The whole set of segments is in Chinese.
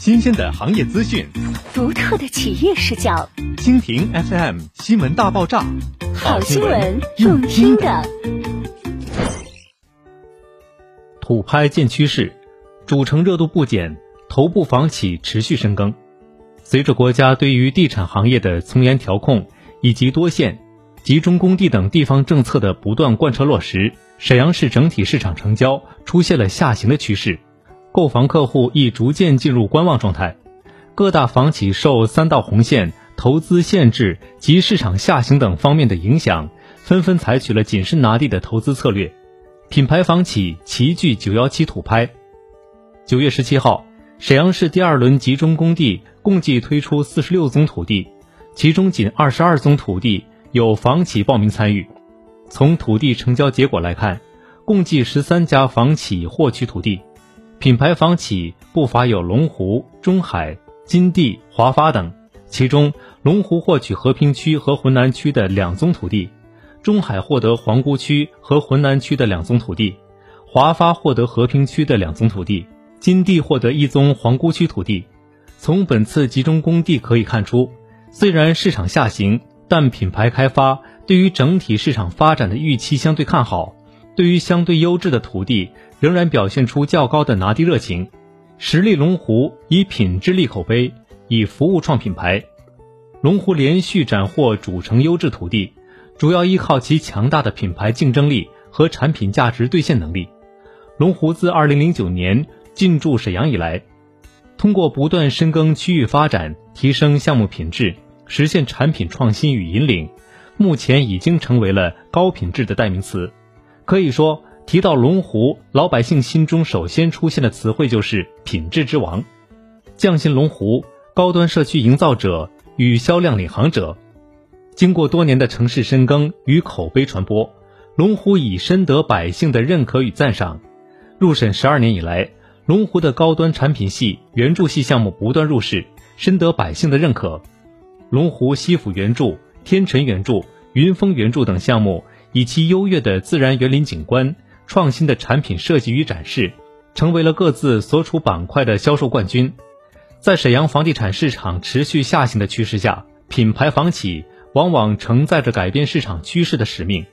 新鲜的行业资讯，独特的企业视角。蜻蜓 FM 新闻大爆炸，好新闻，用听的。土拍见趋势，主城热度不减，头部房企持续深耕。随着国家对于地产行业的从严调控以及多线、集中供地等地方政策的不断贯彻落实，沈阳市整体市场成交出现了下行的趋势。购房客户亦逐渐进入观望状态，各大房企受三道红线、投资限制及市场下行等方面的影响，纷纷采取了谨慎拿地的投资策略。品牌房企齐聚九幺七土拍。九月十七号，沈阳市第二轮集中供地共计推出四十六宗土地，其中仅二十二宗土地有房企报名参与。从土地成交结果来看，共计十三家房企获取土地。品牌房企不乏有龙湖、中海、金地、华发等，其中龙湖获取和平区和浑南区的两宗土地，中海获得皇姑区和浑南区的两宗土地，华发获得和平区的两宗土地，金地获得一宗皇姑区土地。从本次集中供地可以看出，虽然市场下行，但品牌开发对于整体市场发展的预期相对看好。对于相对优质的土地，仍然表现出较高的拿地热情。实力龙湖以品质立口碑，以服务创品牌。龙湖连续斩获主城优质土地，主要依靠其强大的品牌竞争力和产品价值兑现能力。龙湖自2009年进驻沈阳以来，通过不断深耕区域发展，提升项目品质，实现产品创新与引领，目前已经成为了高品质的代名词。可以说，提到龙湖，老百姓心中首先出现的词汇就是品质之王。匠心龙湖，高端社区营造者与销量领航者。经过多年的城市深耕与口碑传播，龙湖已深得百姓的认可与赞赏。入沈十二年以来，龙湖的高端产品系、原著系项目不断入市，深得百姓的认可。龙湖西府原著、天辰原著、云峰原著等项目。以其优越的自然园林景观、创新的产品设计与展示，成为了各自所处板块的销售冠军。在沈阳房地产市场持续下行的趋势下，品牌房企往往承载着改变市场趋势的使命。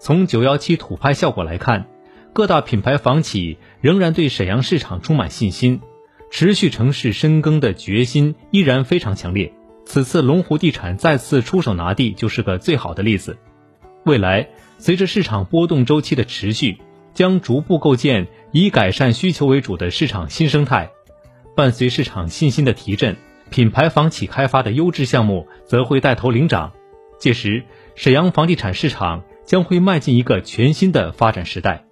从九幺七土拍效果来看，各大品牌房企仍然对沈阳市场充满信心，持续城市深耕的决心依然非常强烈。此次龙湖地产再次出手拿地，就是个最好的例子。未来，随着市场波动周期的持续，将逐步构建以改善需求为主的市场新生态。伴随市场信心的提振，品牌房企开发的优质项目则会带头领涨。届时，沈阳房地产市场将会迈进一个全新的发展时代。